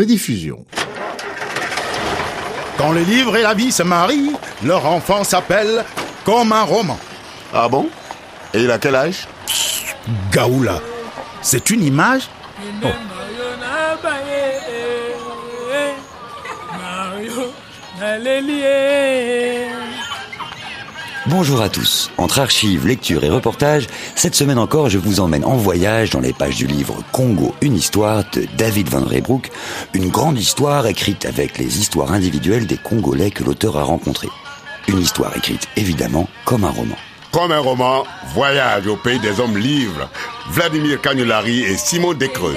rediffusion. Quand les livres et la vie se marient, leur enfant s'appelle comme un roman. Ah bon? Et il a quel âge? Gaoula, c'est une image? Oh. Bonjour à tous. Entre archives, lectures et reportages, cette semaine encore, je vous emmène en voyage dans les pages du livre Congo, une histoire de David Van Reybrouck, une grande histoire écrite avec les histoires individuelles des Congolais que l'auteur a rencontrés. Une histoire écrite évidemment comme un roman. Comme un roman, voyage au pays des hommes livres. Vladimir Cagnolari et Simon Descreux.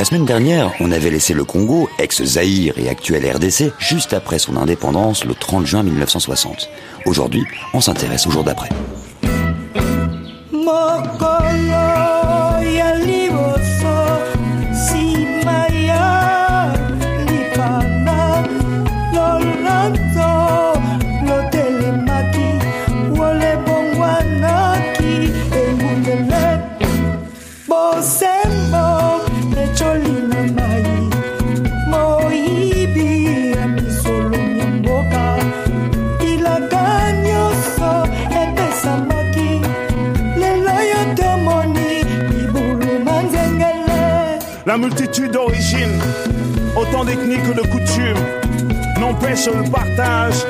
La semaine dernière, on avait laissé le Congo, ex-Zaïre et actuel RDC, juste après son indépendance le 30 juin 1960. Aujourd'hui, on s'intéresse au jour d'après. La multitude d'origines, autant d'ethnies que de coutumes, n'empêche le partage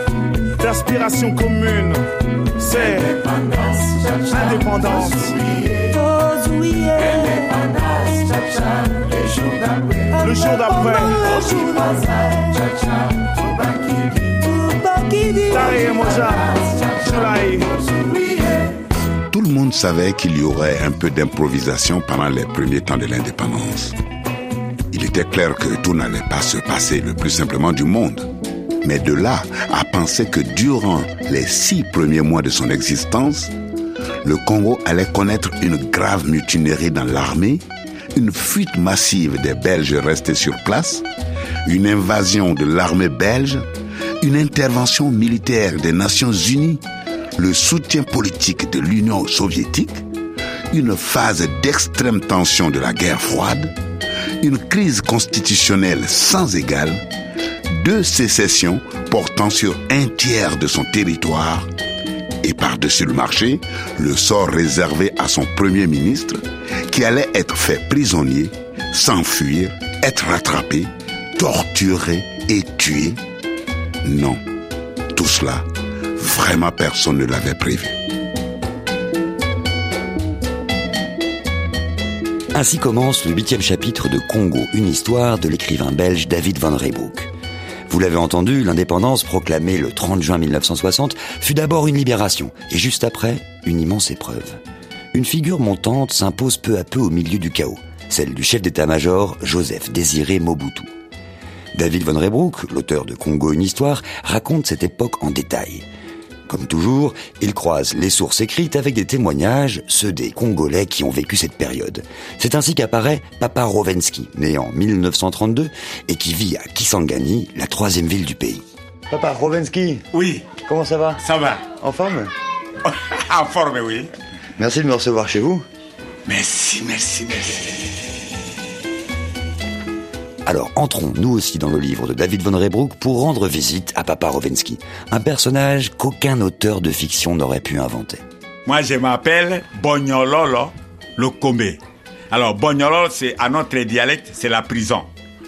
d'aspirations communes. C'est indépendance. Le jour d'après. Tout le monde savait qu'il y aurait un peu d'improvisation pendant les premiers temps de l'indépendance. Était clair que tout n'allait pas se passer le plus simplement du monde. Mais de là à penser que durant les six premiers mois de son existence, le Congo allait connaître une grave mutinerie dans l'armée, une fuite massive des Belges restés sur place, une invasion de l'armée belge, une intervention militaire des Nations Unies, le soutien politique de l'Union soviétique, une phase d'extrême tension de la guerre froide, une crise constitutionnelle sans égale, deux sécessions portant sur un tiers de son territoire et par-dessus le marché, le sort réservé à son premier ministre qui allait être fait prisonnier, s'enfuir, être rattrapé, torturé et tué. Non, tout cela, vraiment personne ne l'avait prévu. Ainsi commence le huitième chapitre de Congo, une histoire de l'écrivain belge David Van Reybrouck. Vous l'avez entendu, l'indépendance proclamée le 30 juin 1960 fut d'abord une libération, et juste après, une immense épreuve. Une figure montante s'impose peu à peu au milieu du chaos, celle du chef d'état-major Joseph Désiré Mobutu. David Van Reybrouck, l'auteur de Congo une histoire, raconte cette époque en détail. Comme toujours, il croise les sources écrites avec des témoignages, ceux des Congolais qui ont vécu cette période. C'est ainsi qu'apparaît Papa Rovensky, né en 1932 et qui vit à Kisangani, la troisième ville du pays. Papa Rovensky Oui. Comment ça va? Ça va. En forme? En forme, oui. Merci de me recevoir chez vous. Merci, merci, merci. Alors entrons nous aussi dans le livre de David Von Reybrouck pour rendre visite à Papa Rovensky, un personnage qu'aucun auteur de fiction n'aurait pu inventer. Moi, je m'appelle Bognololo Lokombe. Alors, Bognololo, c'est à notre dialecte, c'est la prison.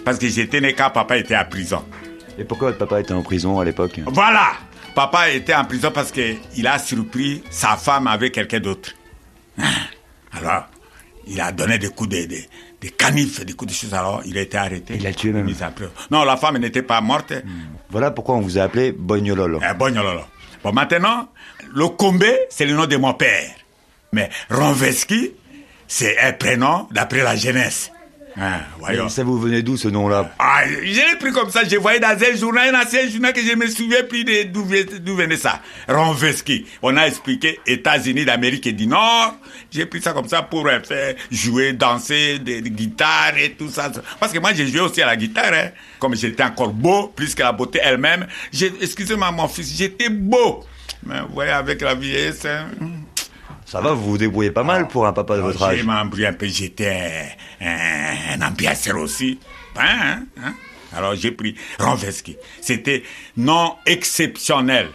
Parce que j'étais né quand papa était à prison. Et pourquoi votre papa était en prison à l'époque? Voilà Papa était en prison parce qu'il a surpris sa femme avec quelqu'un d'autre. Alors, il a donné des coups de, des canifs, des coups de choses. Alors, il a été arrêté. Il l'a tué même. Non, la femme n'était pas morte. Hmm. Voilà pourquoi on vous a appelé Bognololo. Eh, Bognololo. Bon, maintenant, le Combe, c'est le nom de mon père. Mais Ronveski, c'est un prénom d'après la jeunesse. Ah, voyons. ça vous venait d'où ce nom-là ah, Je l'ai pris comme ça. J'ai voyé dans un journal, un ancien journal que je me souviens plus d'où venait ça. Ronveski. On a expliqué États-Unis d'Amérique et du Nord. J'ai pris ça comme ça pour faire jouer, danser, des, guitares et tout ça. Parce que moi, j'ai joué aussi à la guitare. Hein. Comme j'étais encore beau, plus que la beauté elle-même. Excusez-moi, mon fils, j'étais beau. Mais vous voyez, avec la vieillesse, hein, Ça va, vous vous débrouillez pas mal pour un papa de votre âge. J'ai un peu, j'étais un, ambianceur aussi. Hein, hein? Alors j'ai pris Ronveski. C'était non exceptionnel.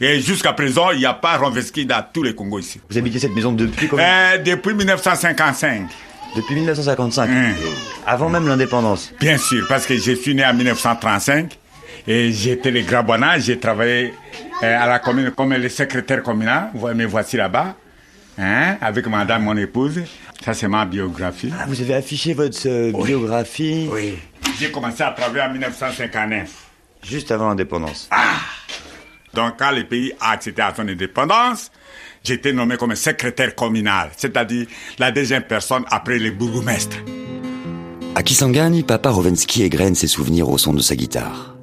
Et jusqu'à présent, il n'y a pas Ronveski dans tous les Congos ici. Vous habitez cette maison depuis combien euh, Depuis 1955. Depuis 1955 hum. Avant même l'indépendance Bien sûr, parce que je suis né en 1935 et j'étais le Grabouana, j'ai travaillé euh, à la commune comme le secrétaire communal. Vous me voici là-bas, hein, avec madame, mon épouse. Ça, c'est ma biographie. Ah, vous avez affiché votre euh, biographie Oui. J'ai commencé à travailler en 1959. Juste avant l'indépendance. Ah Donc, quand le pays a accédé à son indépendance, j'étais nommé comme secrétaire communal, c'est-à-dire la deuxième personne après le bourgmestre. À Kisangani, Papa Rovensky égrène ses souvenirs au son de sa guitare.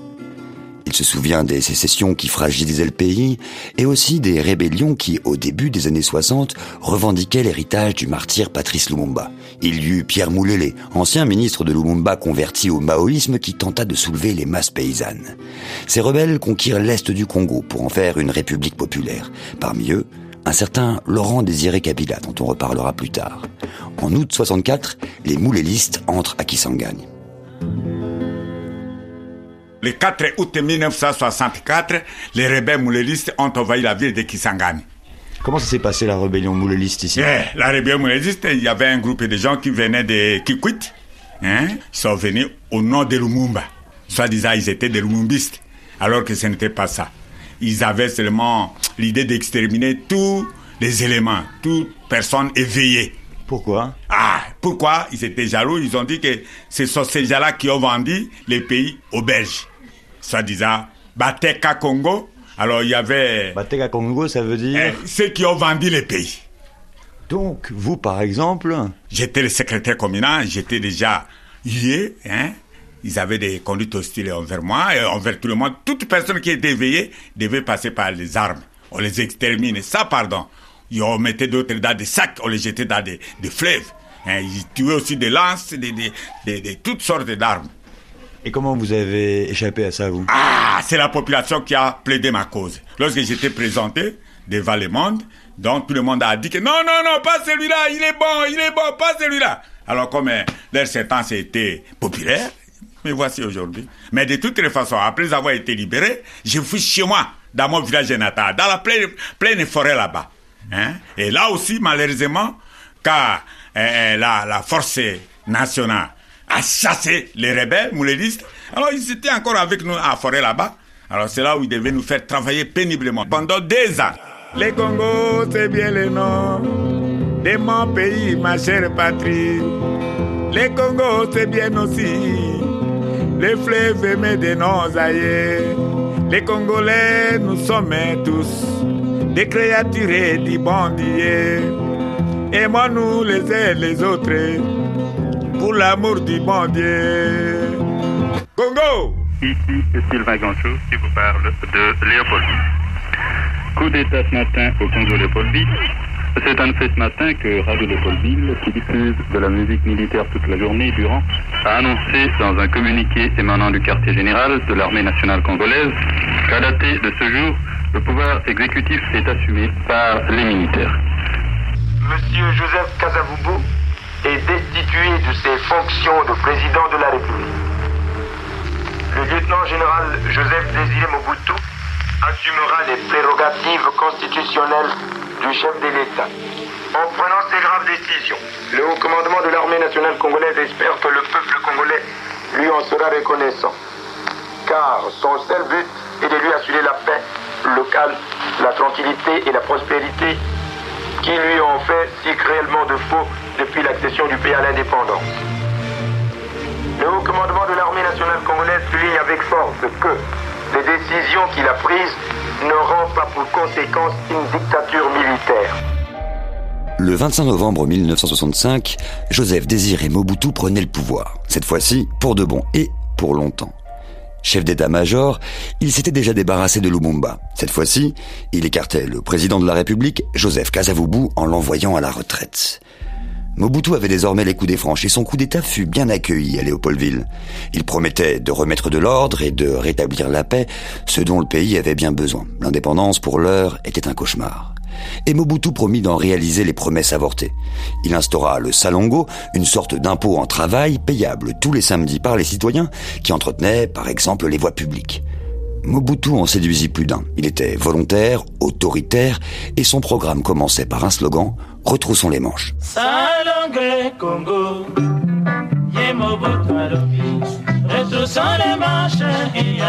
Il se souvient des sécessions qui fragilisaient le pays et aussi des rébellions qui, au début des années 60, revendiquaient l'héritage du martyr Patrice Lumumba. Il y eut Pierre Moulélé, ancien ministre de Lumumba converti au maoïsme qui tenta de soulever les masses paysannes. Ces rebelles conquirent l'est du Congo pour en faire une république populaire. Parmi eux, un certain Laurent Désiré Kabila, dont on reparlera plus tard. En août 64, les moulélistes entrent à Kisangani. Le 4 août 1964, les rebelles moulélistes ont envahi la ville de Kisangani. Comment ça s'est passé la rébellion mouléliste ici? Eh, La rébellion mouléliste, il y avait un groupe de gens qui venaient de Kikwit. Hein? Ils sont venus au nom de Lumumba. Soit disant ils étaient des Lumumbistes, alors que ce n'était pas ça. Ils avaient seulement l'idée d'exterminer tous les éléments, toute personne éveillée. Pourquoi? Ah, pourquoi? Ils étaient jaloux. Ils ont dit que ce sont ces gens-là qui ont vendu les pays aux Belges soi-disant Bateka Congo. Alors il y avait... Bateka Congo, ça veut dire... Eh, ceux qui ont vendu les pays. Donc, vous, par exemple J'étais le secrétaire communal, j'étais déjà lié, hein. Ils avaient des conduites hostiles envers moi et envers tout le monde. Toute personne qui était éveillée devait passer par les armes. On les extermine. Ça, pardon. Ils on mettait d'autres dans des sacs, on les jetait dans des, fleuves. Hein. Ils tuaient aussi des lances, des, des toutes sortes d'armes. Et comment vous avez échappé à ça, vous? Ah, c'est la population qui a plaidé ma cause. Lorsque j'étais présenté devant le monde, donc tout le monde a dit que non, non, non, pas celui-là, il est bon, il est bon, pas celui-là. Alors comme euh, leur sentence était populaire, me voici aujourd'hui. Mais de toutes les façons, après avoir été libéré, je fus chez moi, dans mon village natal, dans la pleine, forêt là-bas. Hein? Et là aussi, malheureusement, car euh, la, la force nationale à chasser les rebelles moulélistes. Alors ils étaient encore avec nous à forêt là-bas. Alors c'est là où ils devaient nous faire travailler péniblement pendant des ans. Les Congo, c'est bien le nom de mon pays, ma chère patrie. Les Congo, c'est bien aussi les fleuves aimés de nos aïeux. Les Congolais, nous sommes tous des créatures du bon Dieu. Aimons-nous les uns les autres pour l'amour du bon Dieu. Congo Ici Sylvain Ganchot qui vous parle de Léopoldville. Coup d'état ce matin au Congo Léopoldville. C'est en effet ce matin que Radio Léopoldville, qui diffuse de la musique militaire toute la journée durant, a annoncé dans un communiqué émanant du quartier général de l'armée nationale congolaise qu'à dater de ce jour, le pouvoir exécutif est assumé par les militaires. Monsieur Joseph Kazavubu est destitué de ses fonctions de président de la République. Le lieutenant général Joseph Désiré Mobutu assumera les prérogatives constitutionnelles du chef de l'État. En prenant ces graves décisions, le haut commandement de l'armée nationale congolaise espère que le peuple congolais lui en sera reconnaissant. Car son seul but est de lui assurer la paix locale, la tranquillité et la prospérité qui lui ont fait si cruellement de faux depuis l'accession du pays à l'indépendance. Le haut commandement de l'armée nationale congolaise souligne avec force que les décisions qu'il a prises n'auront pas pour conséquence une dictature militaire. Le 25 novembre 1965, Joseph Désiré Mobutu prenait le pouvoir, cette fois-ci pour de bon et pour longtemps. Chef d'état-major, il s'était déjà débarrassé de Lumumba. Cette fois-ci, il écartait le président de la République, Joseph Kasavubu, en l'envoyant à la retraite. Mobutu avait désormais les coups des franches et son coup d'État fut bien accueilli à Léopoldville. Il promettait de remettre de l'ordre et de rétablir la paix, ce dont le pays avait bien besoin. L'indépendance, pour l'heure, était un cauchemar. et Mobutu promit d'en réaliser les promesses avortées. Il instaura le salongo, une sorte d'impôt en travail payable tous les samedis par les citoyens qui entretenaient par exemple les voies publiques. Mobutu en séduisit plus d'un. Il était volontaire, autoritaire, et son programme commençait par un slogan Retroussons les manches.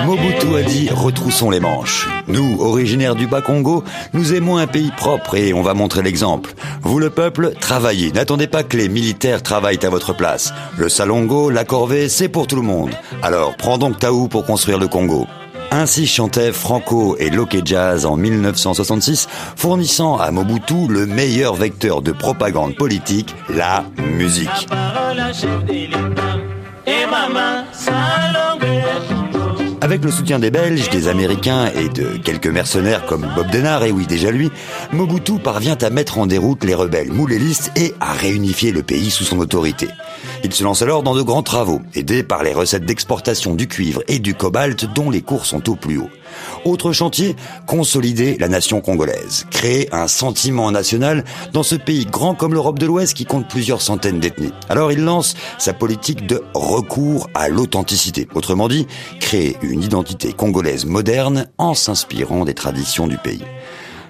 Mobutu a dit retroussons les manches. Nous, originaires du Bas-Congo, nous aimons un pays propre et on va montrer l'exemple. Vous le peuple, travaillez. N'attendez pas que les militaires travaillent à votre place. Le salongo, la corvée, c'est pour tout le monde. Alors, prends donc Taou pour construire le Congo. Ainsi chantait Franco et Loke Jazz en 1966, fournissant à Mobutu le meilleur vecteur de propagande politique, la musique. Avec le soutien des Belges, des Américains et de quelques mercenaires comme Bob Denard, et oui déjà lui, Mobutu parvient à mettre en déroute les rebelles moulélistes et à réunifier le pays sous son autorité. Il se lance alors dans de grands travaux, aidé par les recettes d'exportation du cuivre et du cobalt dont les cours sont au plus haut. Autre chantier, consolider la nation congolaise, créer un sentiment national dans ce pays grand comme l'Europe de l'Ouest qui compte plusieurs centaines d'ethnies. Alors il lance sa politique de recours à l'authenticité, autrement dit, créer une identité congolaise moderne en s'inspirant des traditions du pays.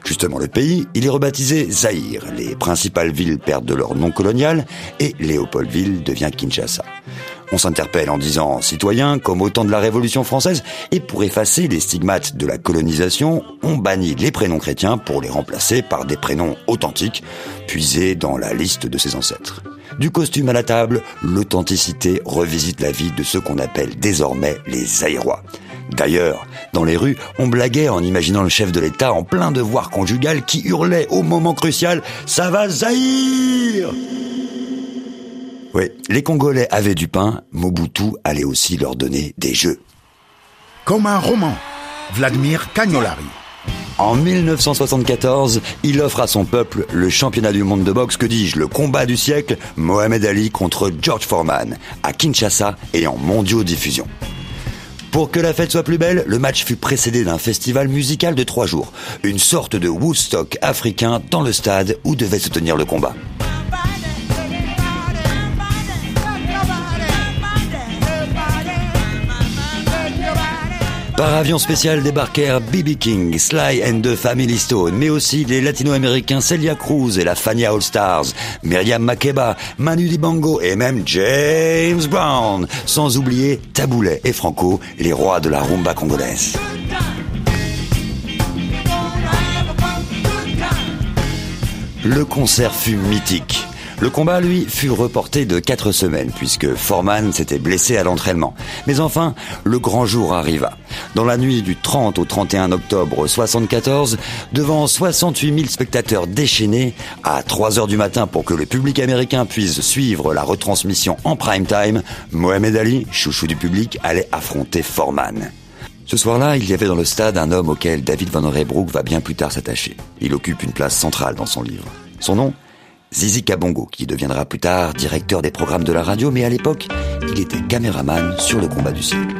Justement, le pays, il est rebaptisé Zaïre. Les principales villes perdent de leur nom colonial et Léopoldville devient Kinshasa. On s'interpelle en disant citoyen comme au temps de la Révolution française et pour effacer les stigmates de la colonisation, on bannit les prénoms chrétiens pour les remplacer par des prénoms authentiques puisés dans la liste de ses ancêtres. Du costume à la table, l'authenticité revisite la vie de ceux qu'on appelle désormais les Aérois. D'ailleurs, dans les rues, on blaguait en imaginant le chef de l'État en plein devoir conjugal qui hurlait au moment crucial ⁇ Ça va Zahir !⁇ Oui, les Congolais avaient du pain, Mobutu allait aussi leur donner des jeux. Comme un roman, Vladimir Cagnolari. En 1974, il offre à son peuple le championnat du monde de boxe, que dis-je, le combat du siècle, Mohamed Ali contre George Foreman, à Kinshasa et en mondiaux diffusion. Pour que la fête soit plus belle, le match fut précédé d'un festival musical de trois jours, une sorte de Woodstock africain dans le stade où devait se tenir le combat. Par avion spécial débarquèrent B.B. King, Sly and the Family Stone, mais aussi les latino-américains Celia Cruz et la Fania All Stars, Myriam Makeba, Manu Dibango et même James Brown, sans oublier Taboulet et Franco, les rois de la rumba congolaise. Le concert fut mythique. Le combat, lui, fut reporté de quatre semaines, puisque Foreman s'était blessé à l'entraînement. Mais enfin, le grand jour arriva. Dans la nuit du 30 au 31 octobre 74, devant 68 000 spectateurs déchaînés, à 3 heures du matin pour que le public américain puisse suivre la retransmission en prime time, Mohamed Ali, chouchou du public, allait affronter Foreman. Ce soir-là, il y avait dans le stade un homme auquel David Van Reybrouck va bien plus tard s'attacher. Il occupe une place centrale dans son livre. Son nom Zizi Kabongo, qui deviendra plus tard directeur des programmes de la radio, mais à l'époque, il était caméraman sur le combat du siècle.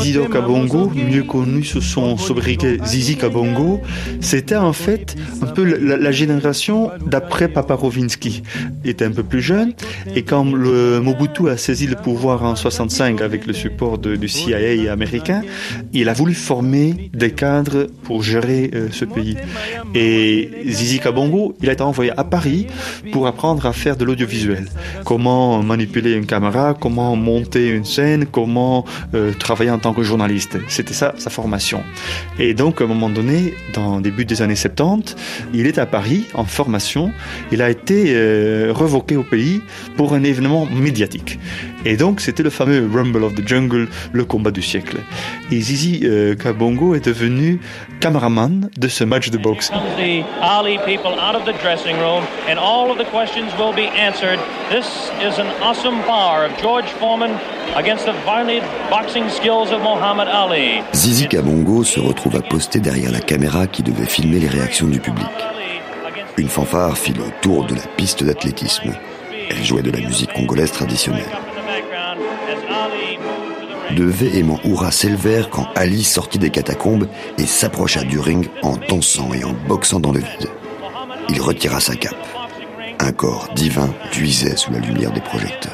Isidore Kabongo, mieux connu sous son sobriquet Zizi Kabongo, c'était en fait un peu la, la génération d'après Papa Rovinsky. Il était un peu plus jeune et quand le Mobutu a saisi le pouvoir en 65 avec le support de, du CIA américain, il a voulu former des cadres pour gérer euh, ce pays. Et Zizi Kabongo, il a été envoyé à Paris pour apprendre à faire de l'audiovisuel. Comment manipuler une caméra, comment monter une scène, comment euh, travailler en tant que journaliste. C'était ça sa formation. Et donc à un moment donné, dans début des années 70, il est à Paris en formation. Il a été euh, revoqué au pays pour un événement médiatique. Et donc c'était le fameux Rumble of the Jungle, le combat du siècle. Et Zizi euh, Kabongo est devenu cameraman de ce match de boxe. the Ali people out of the dressing room, and all of the questions will be answered. This is an awesome power of George Foreman against the violent boxing skills of Muhammad Ali. Zizi Kabongo se retrouva posté derrière la caméra qui devait filmer les réactions du public. Une fanfare fit le tour de la piste d'athlétisme. Elle jouait de la musique congolaise traditionnelle. De véhéments hurrahs s'élevèrent quand Ali sortit des catacombes et s'approcha du ring en dansant et en boxant dans le vide. Il retira sa cape. Un corps divin luisait sous la lumière des projecteurs.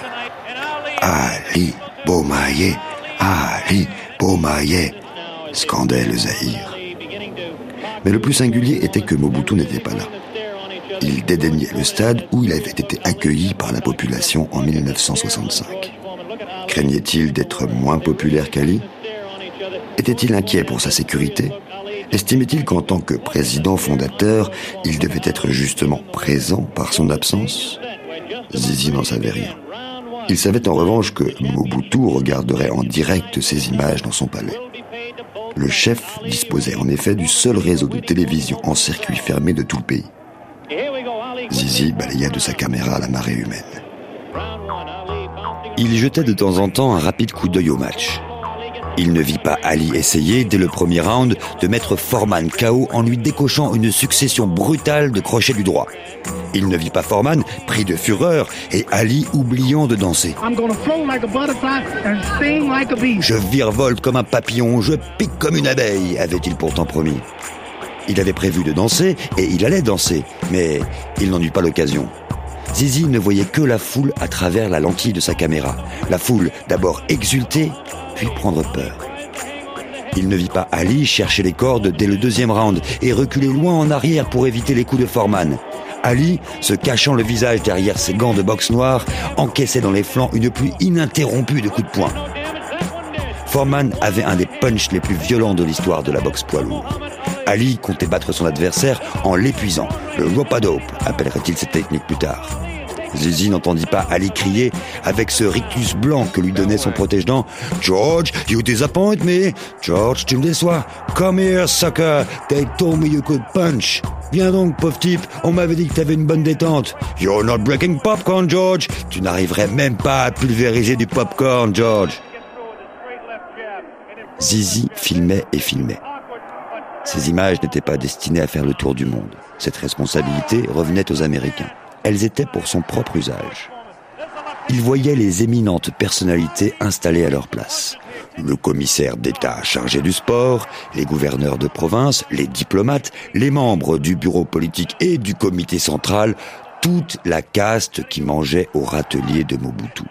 Ali Bomaye, Ali Bomaye, scandait le Zahir. Mais le plus singulier était que Mobutu n'était pas là. Il dédaignait le stade où il avait été accueilli par la population en 1965. Craignait-il d'être moins populaire qu'Ali Était-il inquiet pour sa sécurité Estimait-il qu'en tant que président fondateur, il devait être justement présent par son absence Zizi n'en savait rien. Il savait en revanche que Mobutu regarderait en direct ces images dans son palais. Le chef disposait en effet du seul réseau de télévision en circuit fermé de tout le pays. Zizi balaya de sa caméra la marée humaine. Il jetait de temps en temps un rapide coup d'œil au match. Il ne vit pas Ali essayer, dès le premier round, de mettre Foreman KO en lui décochant une succession brutale de crochets du droit. Il ne vit pas Foreman pris de fureur et Ali oubliant de danser. Je virevolte comme un papillon, je pique comme une abeille, avait-il pourtant promis. Il avait prévu de danser et il allait danser, mais il n'en eut pas l'occasion. Zizi ne voyait que la foule à travers la lentille de sa caméra. La foule d'abord exulter, puis prendre peur. Il ne vit pas Ali chercher les cordes dès le deuxième round et reculer loin en arrière pour éviter les coups de Foreman. Ali, se cachant le visage derrière ses gants de boxe noire, encaissait dans les flancs une pluie ininterrompue de coups de poing. Foreman avait un des punchs les plus violents de l'histoire de la boxe poids lourd. Ali comptait battre son adversaire en l'épuisant. Le rope-a-dope appellerait-il cette technique plus tard. Zizi n'entendit pas Ali crier avec ce rictus blanc que lui donnait son protège-dents. George, you disappoint me. George, tu me déçois. Come here, sucker. They told me you could punch. Viens donc, pauvre type. On m'avait dit que t'avais une bonne détente. You're not breaking popcorn, George. Tu n'arriverais même pas à pulvériser du popcorn, George. Zizi filmait et filmait. Ces images n'étaient pas destinées à faire le tour du monde. Cette responsabilité revenait aux Américains. Elles étaient pour son propre usage. Il voyait les éminentes personnalités installées à leur place. Le commissaire d'État chargé du sport, les gouverneurs de province, les diplomates, les membres du bureau politique et du comité central, toute la caste qui mangeait au râtelier de Mobutu.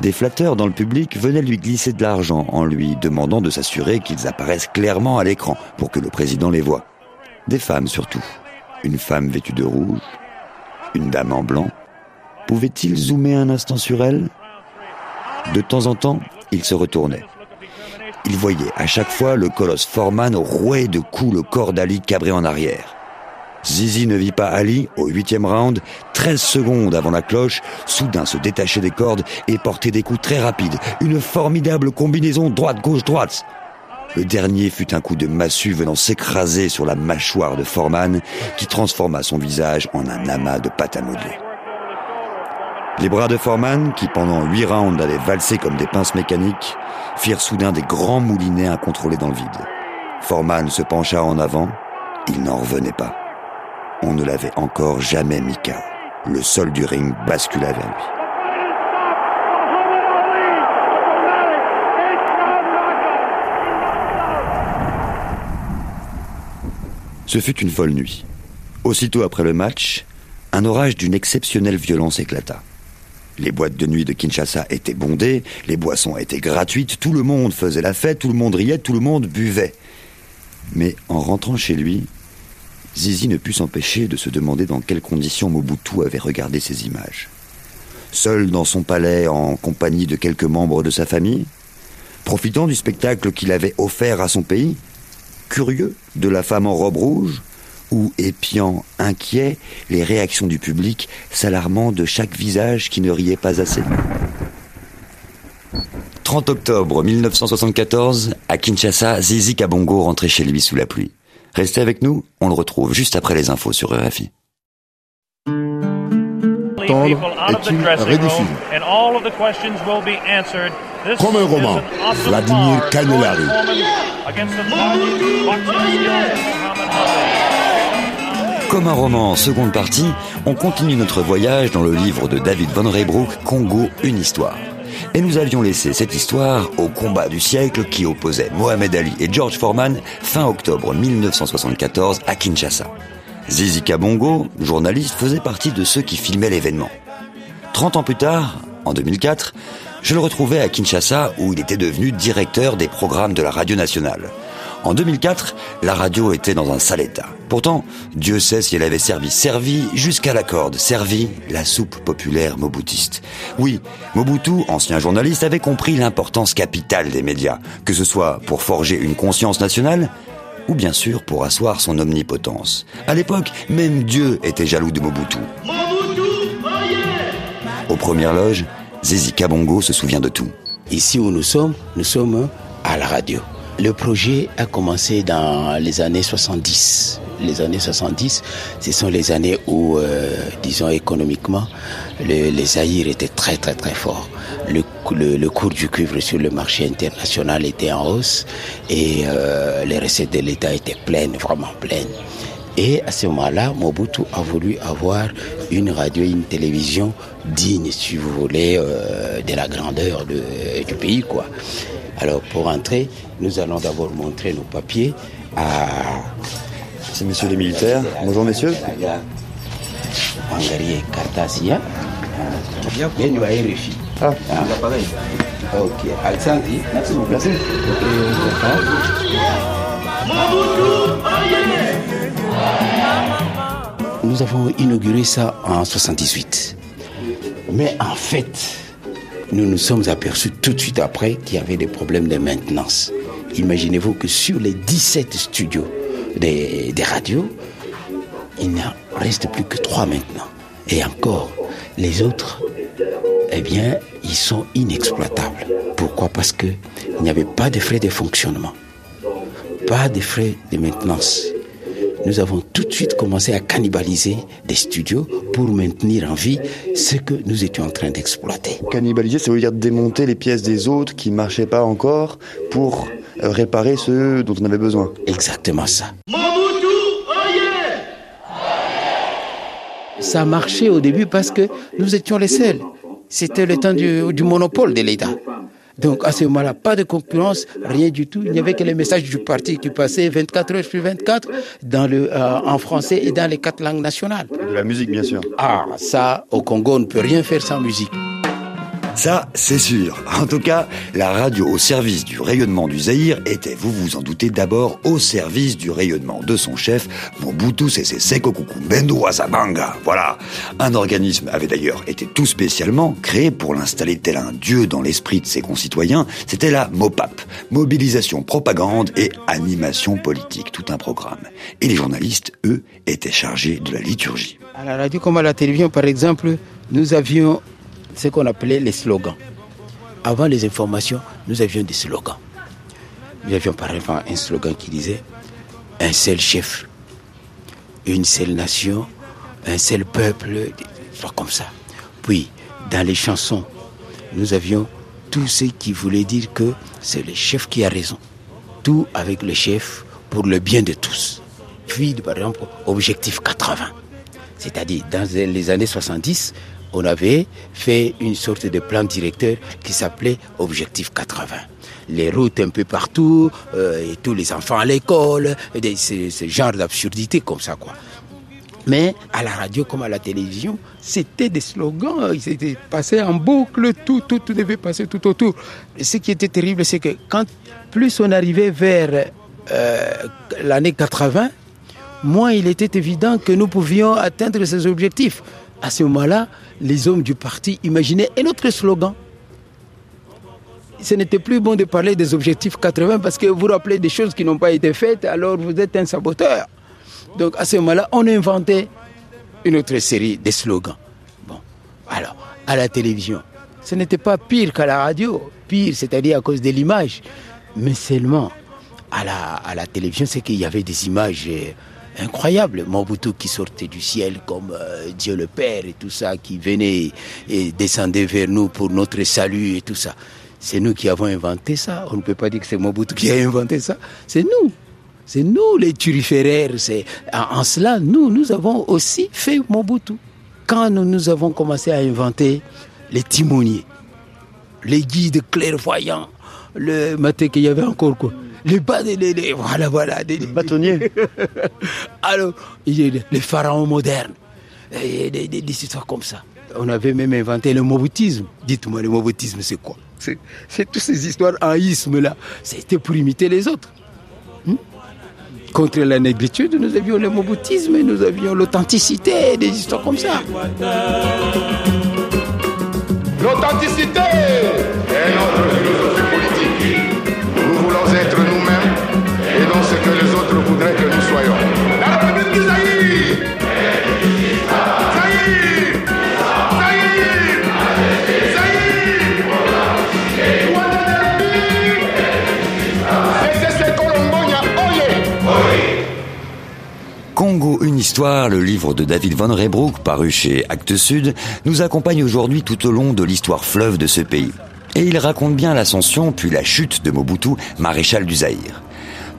Des flatteurs dans le public venaient lui glisser de l'argent en lui demandant de s'assurer qu'ils apparaissent clairement à l'écran pour que le président les voie. Des femmes surtout. Une femme vêtue de rouge, une dame en blanc. Pouvait-il zoomer un instant sur elle? De temps en temps, il se retournait. Il voyait à chaque fois le colosse Foreman rouer de coups le corps d'Ali cabré en arrière. Zizi ne vit pas Ali, au huitième round, 13 secondes avant la cloche, soudain se détacher des cordes et porter des coups très rapides. Une formidable combinaison droite-gauche-droite. Le dernier fut un coup de massue venant s'écraser sur la mâchoire de Foreman, qui transforma son visage en un amas de pâte à modeler. Les bras de Foreman, qui pendant huit rounds avaient valsé comme des pinces mécaniques, firent soudain des grands moulinets incontrôlés dans le vide. Foreman se pencha en avant, il n'en revenait pas. On ne l'avait encore jamais mis KO. Le sol du ring bascula vers lui. Ce fut une folle nuit. Aussitôt après le match, un orage d'une exceptionnelle violence éclata. Les boîtes de nuit de Kinshasa étaient bondées, les boissons étaient gratuites, tout le monde faisait la fête, tout le monde riait, tout le monde buvait. Mais en rentrant chez lui, Zizi ne put s'empêcher de se demander dans quelles conditions Mobutu avait regardé ces images. Seul dans son palais en compagnie de quelques membres de sa famille Profitant du spectacle qu'il avait offert à son pays Curieux de la femme en robe rouge Ou épiant, inquiet, les réactions du public, s'alarmant de chaque visage qui ne riait pas assez 30 octobre 1974, à Kinshasa, Zizi Kabongo rentrait chez lui sous la pluie. Restez avec nous, on le retrouve juste après les infos sur RFI. Comme un roman, Vladimir Canelari. Comme un roman, seconde partie, on continue notre voyage dans le livre de David Von Reybrouck, Congo, une histoire. Et nous avions laissé cette histoire au combat du siècle qui opposait Mohamed Ali et George Foreman fin octobre 1974 à Kinshasa. Zizi Kabongo, journaliste, faisait partie de ceux qui filmaient l'événement. Trente ans plus tard, en 2004, je le retrouvais à Kinshasa où il était devenu directeur des programmes de la radio nationale. En 2004, la radio était dans un sale état. Pourtant, Dieu sait si elle avait servi, servi jusqu'à la corde, servi la soupe populaire moboutiste. Oui, Mobutu, ancien journaliste, avait compris l'importance capitale des médias, que ce soit pour forger une conscience nationale, ou bien sûr pour asseoir son omnipotence. À l'époque, même Dieu était jaloux de Mobutu. Aux premières loges, Zizi Kabongo se souvient de tout. Ici où nous sommes, nous sommes à la radio. Le projet a commencé dans les années 70. Les années 70, ce sont les années où, euh, disons économiquement, le, les Aïrs étaient très très très forts. Le, le, le, cours du cuivre sur le marché international était en hausse et euh, les recettes de l'État étaient pleines, vraiment pleines. Et à ce moment-là, Mobutu a voulu avoir une radio, une télévision digne, si vous voulez, euh, de la grandeur de, du pays, quoi. Alors pour entrer, nous allons d'abord montrer nos papiers à... C'est messieurs les militaires. Bonjour messieurs. Ah, ah. Ok. Alexandri. Merci beaucoup. Merci. Nous avons inauguré ça en 78. Mais en fait, nous nous sommes aperçus tout de suite après qu'il y avait des problèmes de maintenance. Imaginez-vous que sur les 17 studios des, radios, il n'en reste plus que trois maintenant. Et encore, les autres, eh bien, ils sont inexploitables. Pourquoi? Parce qu'il n'y avait pas de frais de fonctionnement, pas de frais de maintenance. Nous avons tout de suite commencé à cannibaliser des studios pour maintenir en vie ce que nous étions en train d'exploiter. Cannibaliser, ça veut dire démonter les pièces des autres qui ne marchaient pas encore pour réparer ceux dont on avait besoin. Exactement ça. Ça marchait au début parce que nous étions les seuls. C'était le temps du, du monopole de l'État. Donc à ce moment-là, pas de concurrence, rien du tout. Il n'y avait que les messages du parti qui passaient 24 heures sur 24 dans le, euh, en français et dans les quatre langues nationales. De la musique, bien sûr. Ah, ça, au Congo, on ne peut rien faire sans musique. Ça, c'est sûr. En tout cas, la radio au service du rayonnement du Zaïre était, vous vous en doutez, d'abord au service du rayonnement de son chef, Mobutu Sese Seko Kukumbendo Wazabanga. Voilà. Un organisme avait d'ailleurs été tout spécialement créé pour l'installer tel un dieu dans l'esprit de ses concitoyens. C'était la MOPAP. Mobilisation, propagande et animation politique. Tout un programme. Et les journalistes, eux, étaient chargés de la liturgie. À la radio comme à la télévision, par exemple, nous avions ce qu'on appelait les slogans. Avant les informations, nous avions des slogans. Nous avions par exemple un slogan qui disait un seul chef, une seule nation, un seul peuple, soit comme ça. Puis, dans les chansons, nous avions tout ce qui voulait dire que c'est le chef qui a raison. Tout avec le chef pour le bien de tous. Puis, par exemple, objectif 80. C'est-à-dire, dans les années 70, on avait fait une sorte de plan directeur qui s'appelait Objectif 80. Les routes un peu partout, euh, tous les enfants à l'école, ce, genre d'absurdité comme ça, quoi. Mais à la radio comme à la télévision, c'était des slogans, ils étaient passés en boucle, tout, tout, tout devait passer tout autour. Ce qui était terrible, c'est que quand plus on arrivait vers euh, l'année 80, moins il était évident que nous pouvions atteindre ces objectifs. À ce moment-là, les hommes du parti imaginaient un autre slogan. Ce n'était plus bon de parler des objectifs 80 parce que vous rappelez des choses qui n'ont pas été faites, alors vous êtes un saboteur. Donc à ce moment-là, on inventait une autre série de slogans. Bon, alors, à la télévision, ce n'était pas pire qu'à la radio, pire, c'est-à-dire à cause de l'image, mais seulement à la, à la télévision, c'est qu'il y avait des images incroyables. Mobutu qui sortait du ciel comme euh, Dieu le Père et tout ça, qui venait et descendait vers nous pour notre salut et tout ça. C'est nous qui avons inventé ça. On ne peut pas dire que c'est Mobutu qui a inventé ça. C'est nous. C'est nous les turiféraires. En, cela, nous, nous avons aussi fait Mobutu. Quand nous, avons commencé à inventer les timoniers, les guides clairvoyants, le matin qu'il y avait encore quoi les, bas, les, les, voilà, voilà, des bâtonniers. Alors, les pharaons modernes, et des, des, des, histoires comme ça. On avait même inventé le moboutisme. Dites-moi, le moboutisme, c'est quoi? C'est toutes ces histoires en isme là. C'était pour imiter les autres. Hmm? Contre la négritude, nous avions le moboutisme, nous avions l'authenticité, des histoires comme ça. L'authenticité est notre philosophie Congo, une histoire, le livre de David Van Reybrouck, paru chez Actes Sud, nous accompagne aujourd'hui tout au long de l'histoire fleuve de ce pays. Et il raconte bien l'ascension puis la chute de Mobutu, maréchal du Zaïre.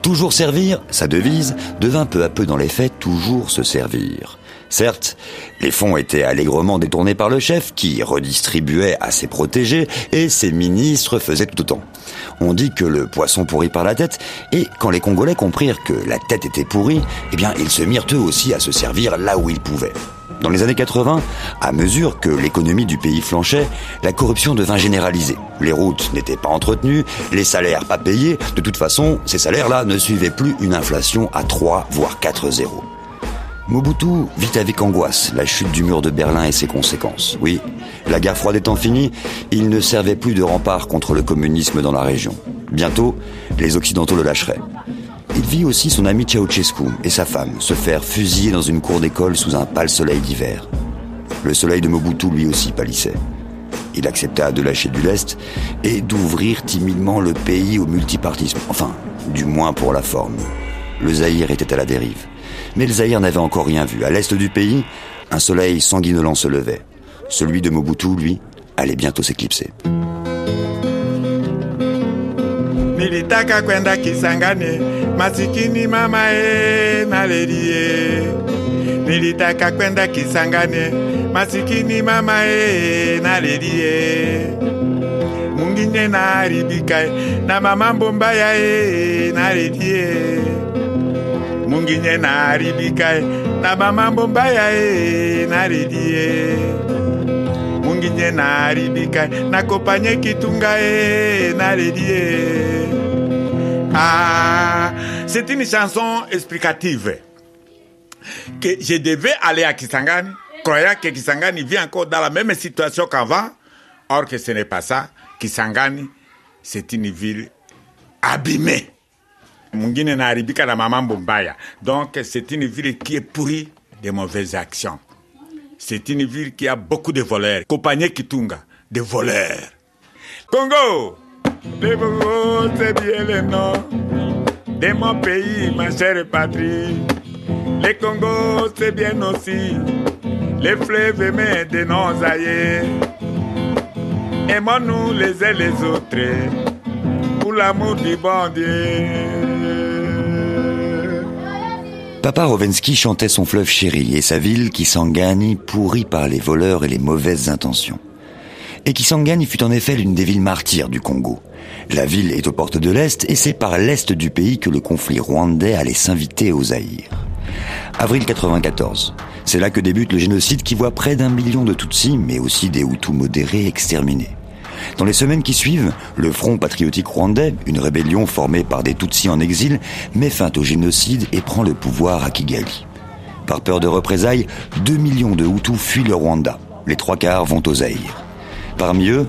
Toujours servir, sa devise, devint peu à peu dans les faits toujours se servir. Certes, les fonds étaient allègrement détournés par le chef qui redistribuait à ses protégés et ses ministres faisaient tout autant. On dit que le poisson pourrit par la tête et quand les Congolais comprirent que la tête était pourrie, eh bien ils se mirent eux aussi à se servir là où ils pouvaient. Dans les années 80, à mesure que l'économie du pays flanchait, la corruption devint généralisée. Les routes n'étaient pas entretenues, les salaires pas payés. De toute façon, ces salaires-là ne suivaient plus une inflation à 3 voire 4 zéros. Mobutu vit avec angoisse la chute du mur de Berlin et ses conséquences. Oui, la guerre froide étant finie, il ne servait plus de rempart contre le communisme dans la région. Bientôt, les Occidentaux le lâcheraient. Il vit aussi son ami Ceausescu et sa femme se faire fusiller dans une cour d'école sous un pâle soleil d'hiver. Le soleil de Mobutu lui aussi pâlissait. Il accepta de lâcher du lest et d'ouvrir timidement le pays au multipartisme. Enfin, du moins pour la forme. Le Zaïre était à la dérive. Mais le Zaïre n'avait encore rien vu. À l'est du pays, un soleil sanguinolent se levait. Celui de Mobutu, lui, allait bientôt s'éclipser. nilitaka kwenda Kisangani, masikini mama e nalelie. Nilitaka kwenda Kisangani, masikini mama e nalelie. Mungine naharibika na mama mbombaya e nalelie. Naharibika na e e nalelie. Ah, c'est une chanson explicative que je devais aller à Kisangani, croyant que Kisangani vit encore dans la même situation qu'avant, or que ce n'est pas ça. Kisangani, c'est une ville abîmée. Na mama Mbombaya. Donc, c'est une ville qui est pourrie de mauvaises actions. C'est une ville qui a beaucoup de voleurs. Compagnie Kitunga, des voleurs. Congo, le Congo, c'est bien le nom de mon pays, ma chère patrie. Le Congo, c'est bien aussi les fleuves aimés de nos aïeux. Aimons-nous les uns les autres Papa Rovensky chantait son fleuve chéri et sa ville, Kisangani, pourrie par les voleurs et les mauvaises intentions. Et Kisangani fut en effet l'une des villes martyres du Congo. La ville est aux portes de l'Est et c'est par l'Est du pays que le conflit rwandais allait s'inviter aux Zaïre. Avril 94. C'est là que débute le génocide qui voit près d'un million de Tutsis, mais aussi des Hutus modérés exterminés. Dans les semaines qui suivent, le Front patriotique rwandais, une rébellion formée par des Tutsis en exil, met fin au génocide et prend le pouvoir à Kigali. Par peur de représailles, 2 millions de Hutus fuient le Rwanda. Les trois quarts vont aux Zaïre. Parmi eux,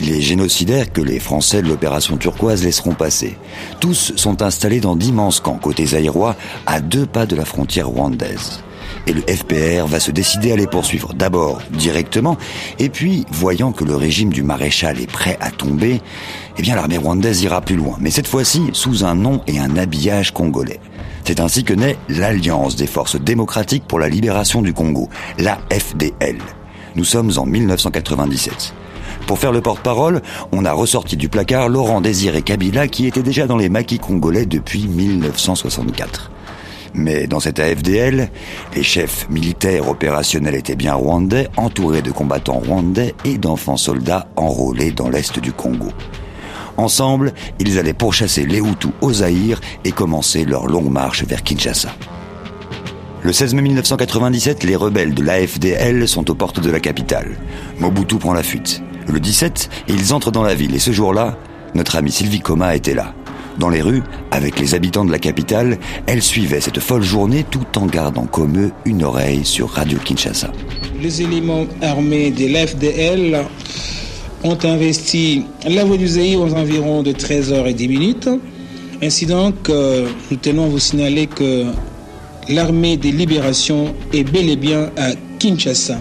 les génocidaires que les Français de l'opération turquoise laisseront passer. Tous sont installés dans d'immenses camps côté zaïrois, à deux pas de la frontière rwandaise. Et le FPR va se décider à les poursuivre d'abord directement, et puis, voyant que le régime du maréchal est prêt à tomber, eh bien l'armée rwandaise ira plus loin, mais cette fois-ci sous un nom et un habillage congolais. C'est ainsi que naît l'Alliance des forces démocratiques pour la libération du Congo, la FDL. Nous sommes en 1997. Pour faire le porte-parole, on a ressorti du placard Laurent Désiré Kabila qui était déjà dans les maquis congolais depuis 1964. Mais dans cette AFDL, les chefs militaires opérationnels étaient bien rwandais, entourés de combattants rwandais et d'enfants soldats enrôlés dans l'est du Congo. Ensemble, ils allaient pourchasser les Hutus au Zaïre et commencer leur longue marche vers Kinshasa. Le 16 mai 1997, les rebelles de l'AFDL sont aux portes de la capitale. Mobutu prend la fuite. Le 17, ils entrent dans la ville et ce jour-là, notre amie Sylvie Coma était là. Dans les rues, avec les habitants de la capitale, elle suivait cette folle journée tout en gardant comme eux une oreille sur Radio Kinshasa. Les éléments armés de l'FDL ont investi la voie du Zaïre aux environs de 13h10 minutes. Ainsi donc, euh, nous tenons à vous signaler que l'armée des libérations est bel et bien à Kinshasa.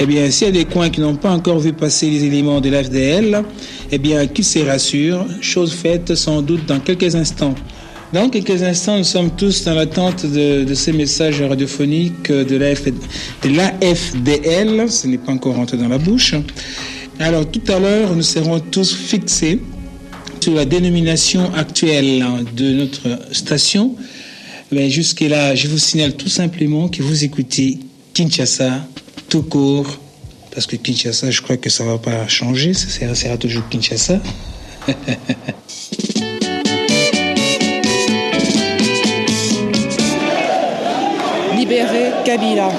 Eh bien, s'il y a des coins qui n'ont pas encore vu passer les éléments de l'FDL, eh bien, qu'ils se rassurent, chose faite sans doute dans quelques instants. Dans quelques instants, nous sommes tous dans l'attente de, ces messages radiophoniques de l'AFDL. Ce n'est pas encore rentré dans la bouche. Alors, tout à l'heure, nous serons tous fixés sur la dénomination actuelle de notre station. Mais jusque-là, je vous signale tout simplement que vous écoutez Kinshasa tout court, parce que Kinshasa, je crois que ça ne va pas changer, ça sera toujours Kinshasa. Libérer Kabila.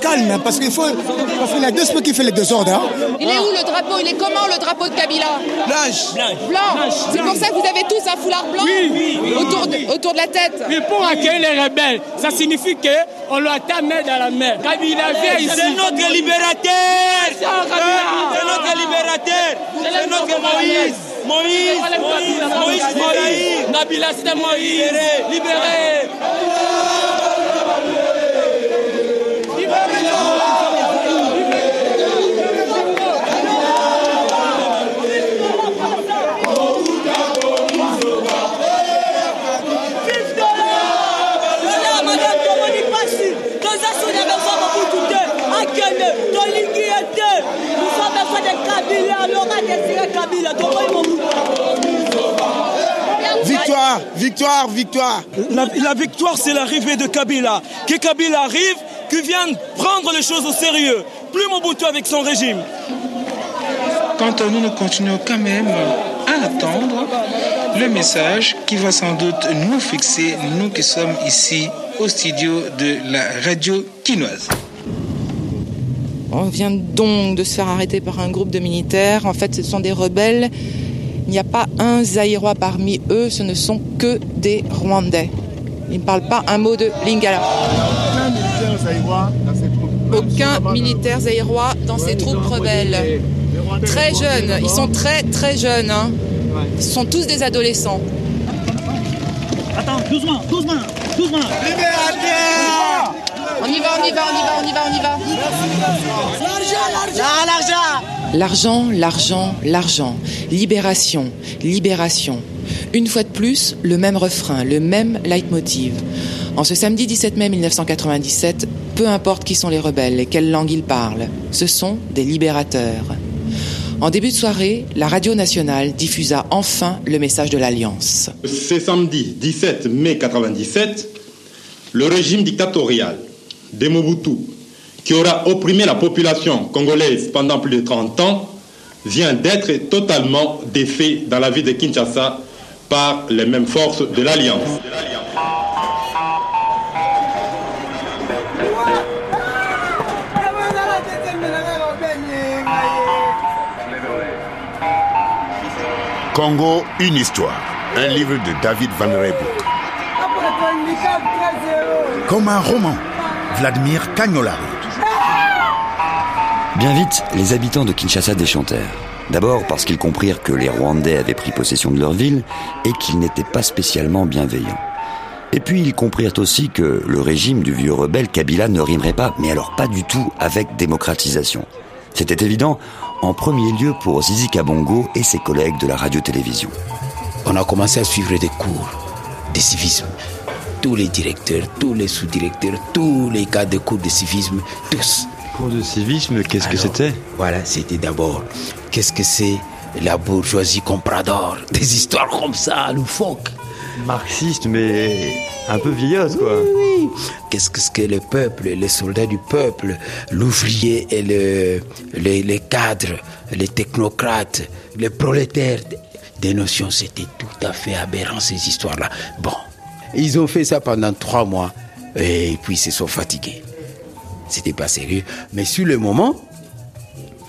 Calme hein, parce qu'il faut. Parce qu'il y a deux spots qui fait les désordres. Hein. Il est où le drapeau? Il est comment le drapeau de Kabila? Blanche. Blanc. C'est pour ça que vous avez tous un foulard blanc oui, oui, autour, de, autour de la tête. Mais pour accueillir les rebelles, ça signifie qu'on leur ta main dans la mer. Kabila vient ici. C'est notre libérateur. C'est notre libérateur. C'est notre Moïse. Moïse, Moïse, Moïse, Moïse, Kabila, c'est Moïse, libéré. Victoire, victoire, victoire. La, victoire, c'est l'arrivée de Kabila. Que Kabila arrive, qu'il vienne prendre les choses au sérieux. Plus Mobutu avec son régime. Quant à nous, nous continuons quand même à attendre le message qui va sans doute nous fixer, nous qui sommes ici au studio de la radio quinoise. On vient donc de se faire arrêter par un groupe de militaires. En fait, ce sont des rebelles. Il n'y a pas un Zaïrois parmi eux, ce ne sont que des Rwandais. Ils ne parlent pas un mot de Lingala. Aucun militaire zaïrois dans ces troupes rebelles. Très jeunes, ils sont très très jeunes. Hein. Ils sont tous des adolescents. Attends, doucement, doucement, doucement. On y va, on y va, on y va, on y va, on y va. L'argent, l'argent. L'argent, l'argent, Libération, libération. Une fois de plus, le même refrain, le même leitmotiv. En ce samedi 17 mai 1997, peu importe qui sont les rebelles et quelle langue ils parlent, ce sont des libérateurs. En début de soirée, la radio nationale diffusa enfin le message de l'Alliance. Ce samedi 17 mai 1997, le régime dictatorial de Mobutu, qui aura opprimé la population congolaise pendant plus de 30 ans, vient d'être totalement défait dans la ville de Kinshasa par les mêmes forces de l'Alliance. Congo, une histoire. Un livre de David Van Reybouk. Comme un roman. Vladimir Cagnolari. Bien vite, les habitants de Kinshasa déchantèrent. D'abord parce qu'ils comprirent que les Rwandais avaient pris possession de leur ville et qu'ils n'étaient pas spécialement bienveillants. Et puis ils comprirent aussi que le régime du vieux rebelle Kabila ne rimerait pas, mais alors pas du tout avec démocratisation. C'était évident, en premier lieu pour Zizi Kabongo et ses collègues de la radio-télévision. On a commencé à suivre des cours de civisme tous les directeurs, tous les sous-directeurs, tous les cas de cours de civisme, tous. Cours de civisme, qu'est-ce que c'était? Voilà, c'était d'abord, qu'est-ce que c'est la bourgeoisie comprador Des histoires comme ça, loufoques. Marxiste, mais un peu vieilleuse, quoi. Oui, oui. Qu'est-ce que, ce que le peuple, les soldats du peuple, l'ouvrier et le, les, les cadres, les technocrates, les prolétaires, des notions, c'était tout à fait aberrant, ces histoires-là. Bon, ils ont fait ça pendant trois mois, et puis ils se sont fatigués. C'était pas sérieux. Mais sur le moment,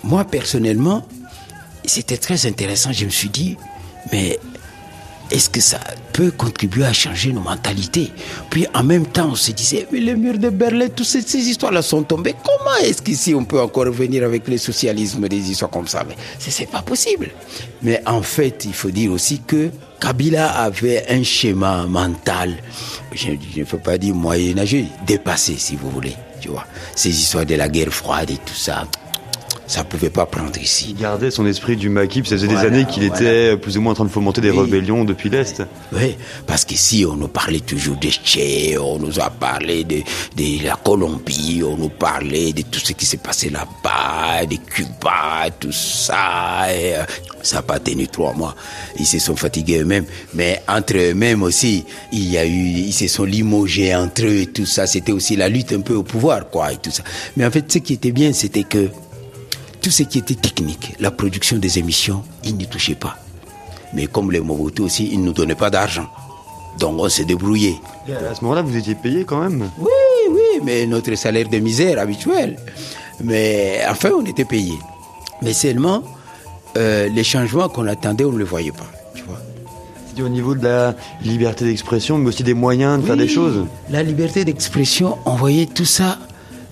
moi personnellement, c'était très intéressant. Je me suis dit, mais est-ce que ça peut contribuer à changer nos mentalités? Puis en même temps, on se disait, mais les murs de Berlin, toutes ces, ces histoires-là sont tombées. Comment est-ce qu'ici on peut encore revenir avec le socialisme, des histoires comme ça? Mais c'est pas possible. Mais en fait, il faut dire aussi que Kabila avait un schéma mental, je ne peux pas dire moyenâgeux, dépassé si vous voulez. Tu vois, ces histoires de la guerre froide et tout ça, ça pouvait pas prendre ici. Il gardait son esprit du maquis, ça faisait des années qu'il voilà. était plus ou moins en train de fomenter des Oui. rébellions depuis l'Est. Oui, parce qu'ici, on nous parlait toujours des Tchè, on nous a parlé de, de la Colombie, on nous parlait de tout ce qui s'est passé là-bas, de Cuba, tout ça. et, euh, ça n'a pas tenu trois mois. Ils se sont fatigués eux-mêmes. Mais entre eux-mêmes aussi, il y a eu, ils se sont limogés entre eux et tout ça. C'était aussi la lutte un peu au pouvoir, quoi, et tout ça. Mais en fait, ce qui était bien, c'était que tout ce qui était technique, la production des émissions, ils n'y touchaient pas. Mais comme les Mobutu aussi, ils ne nous donnaient pas d'argent. Donc on s'est débrouillé. À ce moment-là, vous étiez payé quand même Oui, oui, mais notre salaire de misère habituel. Mais enfin, on était payé. Mais seulement, euh, les changements qu'on attendait, on ne les voyait pas. Tu vois. C'était au niveau de la liberté d'expression, mais aussi des moyens de faire des choses. La liberté d'expression, on voyait tout ça,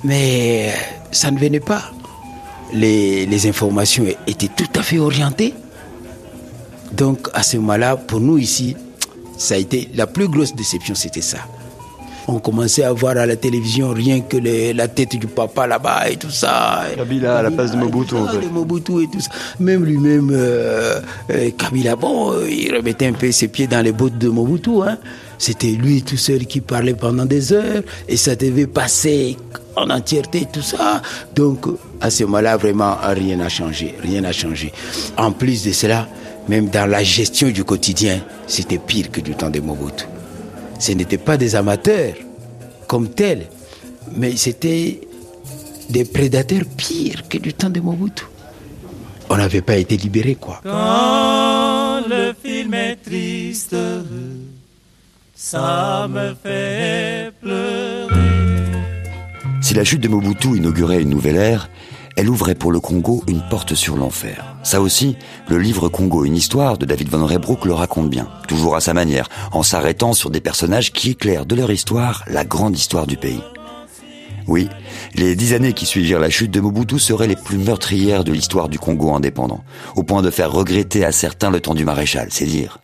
mais ça ne venait pas. Les, les informations étaient tout à fait orientées. Donc à ce moment-là, pour nous ici, ça a été la plus grosse déception, c'était ça. On commençait à voir à la télévision rien que les- la tête du papa là-bas et tout ça. Kabila à la place de Mobutu, en fait. De Mobutu et tout ça. Même lui-même, euh, euh, Kabila, bon, il remettait un peu ses pieds dans les bottes de Mobutu. Hein. C'était lui tout seul qui parlait pendant des heures et ça devait passer en entièreté, tout ça. Donc, à ce moment-là, vraiment, rien n'a changé. Rien n'a changé. En plus de cela, même dans la gestion du quotidien, c'était pire que du temps de Mobutu. Ce n'étaient pas des amateurs comme tels, mais c'était des prédateurs pires que du temps de Mobutu. On n'avait pas été libérés, quoi. Quand le film est triste, ça me fait pleurer. Si la chute de Mobutu inaugurait une nouvelle ère, elle ouvrait pour le Congo une porte sur l'enfer. Ça aussi, le livre Congo, une histoire de David Van Rebroek le raconte bien, toujours à sa manière, en s'arrêtant sur des personnages qui éclairent de leur histoire la grande histoire du pays. Oui, les dix années qui suivirent la chute de Mobutu seraient les plus meurtrières de l'histoire du Congo indépendant, au point de faire regretter à certains le temps du maréchal, c'est dire.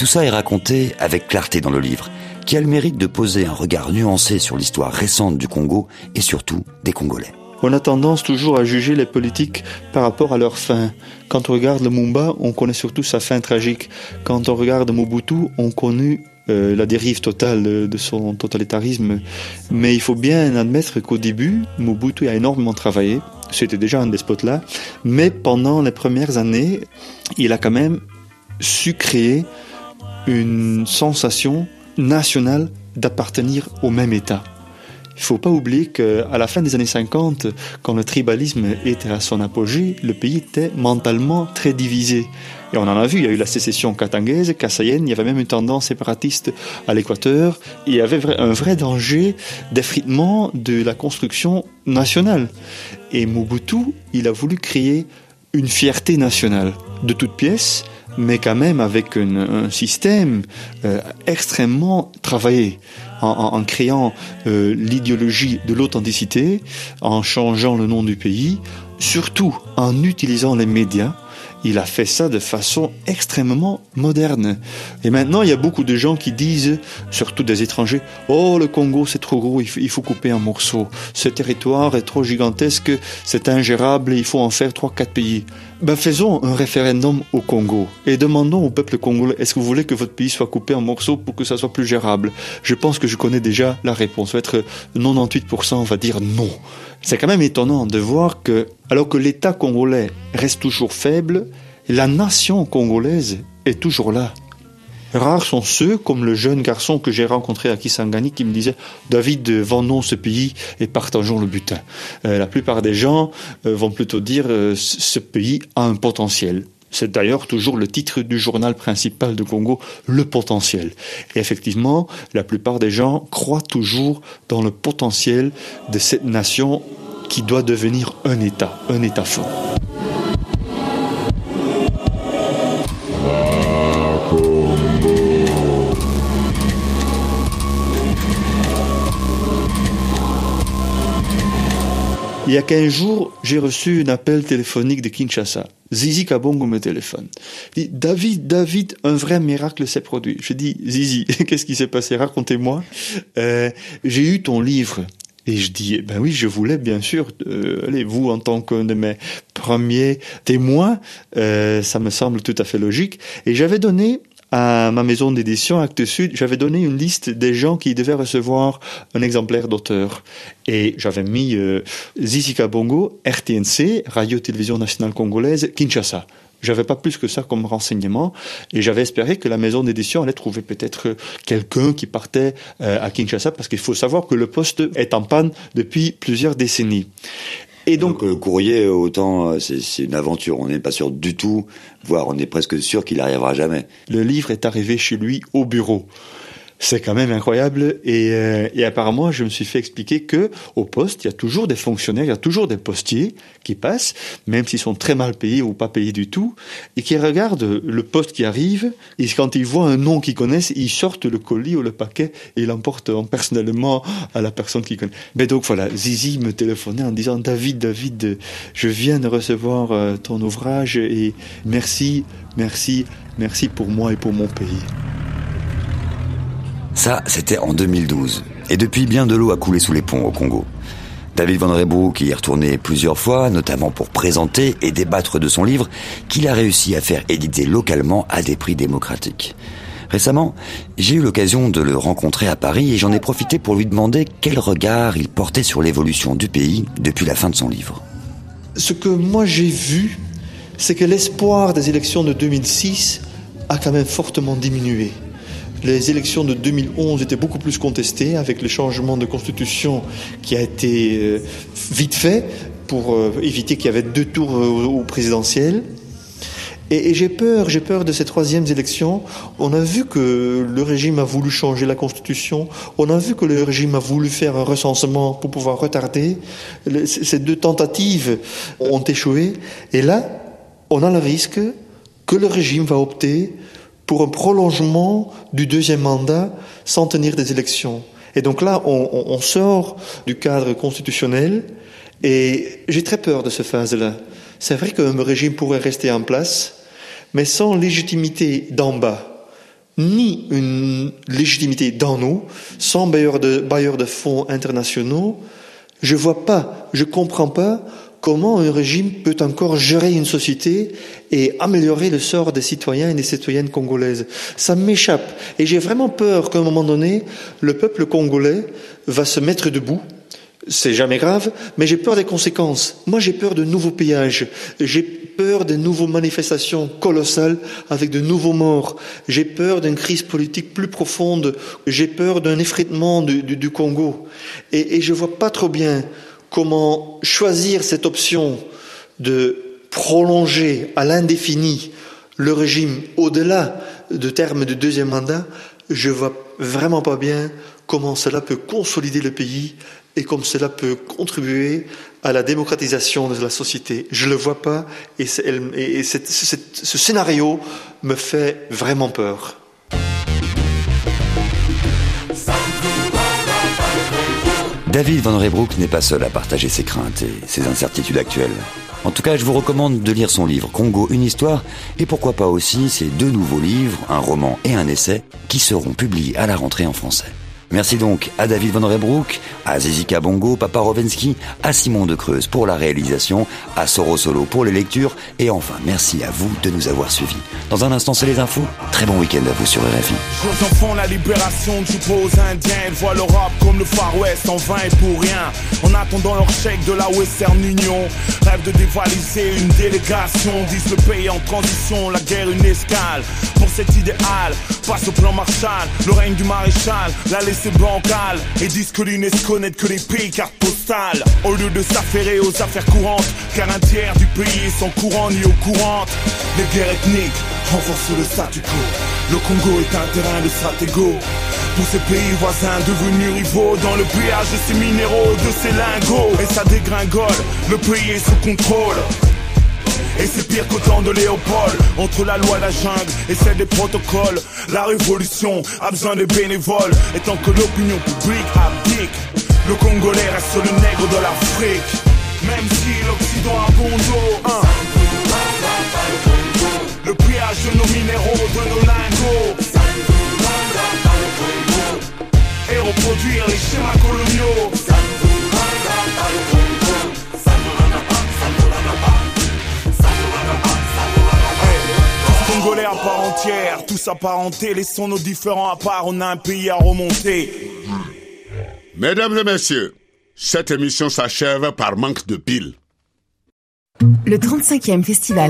Tout ça est raconté avec clarté dans le livre, qui a le mérite de poser un regard nuancé sur l'histoire récente du Congo et surtout des Congolais. On a tendance toujours à juger les politiques par rapport à leur fin. Quand on regarde le Mumba, on connaît surtout sa fin tragique. Quand on regarde Mobutu, on connaît euh, la dérive totale de, son totalitarisme. Mais il faut bien admettre qu'au début, Mobutu a énormément travaillé. C'était déjà un despote là. Mais pendant les premières années, il a quand même su créer une sensation nationale d'appartenir au même État. Il faut pas oublier qu'à la fin des années 50, quand le tribalisme était à son apogée, le pays était mentalement très divisé. Et on en a vu, il y a eu la sécession katangaise, kassayenne, il y avait même une tendance séparatiste à l'équateur. Il y avait un vrai danger d'effritement de la construction nationale. Et Mobutu, il a voulu créer une fierté nationale de toutes pièces, mais quand même avec un système euh, extrêmement travaillé, en, en- en créant euh, l'idéologie de l'authenticité, en changeant le nom du pays, surtout en utilisant les médias il a fait ça de façon extrêmement moderne. Et maintenant, il y a beaucoup de gens qui disent, surtout des étrangers, oh, le Congo, c'est trop gros, il faut couper un morceau. Ce territoire est trop gigantesque, c'est ingérable, il faut en faire trois, quatre pays. Ben, faisons un référendum au Congo et demandons au peuple congolais, est-ce que vous voulez que votre pays soit coupé en morceaux pour que ça soit plus gérable? Je pense que je connais déjà la réponse. Ça va être 98%, on va dire non. C'est quand même étonnant de voir que, alors que l'État congolais reste toujours faible, la nation congolaise est toujours là. Rares sont ceux, comme le jeune garçon que j'ai rencontré à Kisangani, qui me disait David, vendons ce pays et partageons le butin. Euh, la plupart des gens euh, vont plutôt dire euh, ce pays a un potentiel. C'est d'ailleurs toujours le titre du journal principal de Congo, Le potentiel. Et effectivement, la plupart des gens croient toujours dans le potentiel de cette nation qui doit devenir un État, un État fort. Il y a 15 jours, j'ai reçu un appel téléphonique de Kinshasa. Zizi Kabongo me téléphone. Il dit, David, David, un vrai miracle s'est produit. Je dis, Zizi, qu'est-ce qui s'est passé? Racontez-moi. Euh, j'ai eu ton livre. Et je dis, eh ben oui, je voulais bien sûr, euh, allez, vous en tant qu'un de mes premiers témoins, euh, ça me semble tout à fait logique. Et j'avais donné à ma maison d'édition Actes Sud, j'avais donné une liste des gens qui devaient recevoir un exemplaire d'auteur. Et j'avais mis euh, Zizi Kabongo, RTNC, Radio-Télévision Nationale Congolaise, Kinshasa. J'avais pas plus que ça comme renseignement et j'avais espéré que la maison d'édition allait trouver peut-être quelqu'un qui partait euh, à Kinshasa parce qu'il faut savoir que le poste est en panne depuis plusieurs décennies. Et donc, le courrier, autant c'est une aventure. On n'est pas sûr du tout, voire on est presque sûr qu'il n'arrivera jamais. Le livre est arrivé chez lui au bureau. C'est quand même incroyable et, euh, et, apparemment je me suis fait expliquer que au poste il y a toujours des fonctionnaires, il y a toujours des postiers qui passent, même s'ils sont très mal payés ou pas payés du tout, et qui regardent le poste qui arrive et quand ils voient un nom qu'ils connaissent, ils sortent le colis ou le paquet et l'emportent personnellement à la personne qu'ils connaissent. Mais donc voilà, Zizi me téléphonait en disant David, David, je viens de recevoir euh, ton ouvrage et merci, merci, merci pour moi et pour mon pays. Ça, c'était en 2012. Et depuis, bien de l'eau a coulé sous les ponts au Congo. David Van Reybouk y est retourné plusieurs fois, notamment pour présenter et débattre de son livre qu'il a réussi à faire éditer localement à des prix démocratiques. Récemment, j'ai eu l'occasion de le rencontrer à Paris et j'en ai profité pour lui demander quel regard il portait sur l'évolution du pays depuis la fin de son livre. Ce que moi j'ai vu, c'est que l'espoir des élections de 2006 a quand même fortement diminué. Les élections de 2011 étaient beaucoup plus contestées avec le changement de constitution qui a été euh, vite fait pour euh, éviter qu'il y avait deux tours au présidentiel. Et, j'ai peur, j'ai peur de ces troisièmes élections. On a vu que le régime a voulu changer la constitution. On a vu que le régime a voulu faire un recensement pour pouvoir retarder. Ces deux tentatives ont échoué. Et là, on a le risque que le régime va opter pour un prolongement du deuxième mandat sans tenir des élections. Et donc là, on, sort du cadre constitutionnel et j'ai très peur de cette phase-là. C'est vrai qu'un régime pourrait rester en place, mais sans légitimité d'en bas, ni une légitimité d'en haut, sans bailleurs de, bailleurs de fonds internationaux, je vois pas, je comprends pas comment un régime peut encore gérer une société et améliorer le sort des citoyens et des citoyennes congolaises? Ça m'échappe. Et j'ai vraiment peur qu'à un moment donné, le peuple congolais va se mettre debout. C'est jamais grave, mais j'ai peur des conséquences. Moi, j'ai peur de nouveaux pillages. J'ai peur de nouvelles manifestations colossales avec de nouveaux morts. J'ai peur d'une crise politique plus profonde. J'ai peur d'un effritement du, Congo. Et, et je vois pas trop bien comment choisir cette option de prolonger à l'indéfini le régime au-delà de terme de deuxième mandat, je vois vraiment pas bien comment cela peut consolider le pays et comme cela peut contribuer à la démocratisation de la société. Je ne le vois pas et ce scénario me fait vraiment peur. David Van Reybrouck n'est pas seul à partager ses craintes et ses incertitudes actuelles. En tout cas, je vous recommande de lire son livre Congo, une histoire, et pourquoi pas aussi ses deux nouveaux livres, un roman et un essai, qui seront publiés à la rentrée en français. Merci donc à David Van Rebroek, à Zezika Bongo, Papa Rovensky, à Simon de Creuse pour la réalisation, à Soro Solo pour les lectures, et enfin merci à vous de nous avoir suivis. Dans un instant, c'est les infos. Très bon week-end à vous sur RFI. Laisser bancale. Et disent que l'UNESCO n'aide que les pays cartes postales. Au lieu de s'affairer aux affaires courantes. Car un tiers du pays est sans courant ni au courant. Les guerres ethniques renforcent le statu quo. Le Congo est un terrain de stratégo. Pour ces pays voisins devenus rivaux dans le pillage de ces minéraux, de ces lingots. Et ça dégringole, le pays est sous contrôle. Et c'est pire qu'au temps de Léopold. Entre la loi la jungle et celle des protocoles. La révolution a besoin de bénévoles. Et tant que l'opinion publique abdique Le Congolais reste le nègre de l'Afrique. Même si l'Occident a bon dos. Le pillage de nos minéraux, de nos lingots. Et reproduire les schémas coloniaux Congolais à part entière, tous apparentés, laissons nos différents à part, on a un pays à remonter. Mesdames et messieurs, cette émission s'achève par manque de piles. Le 35e festival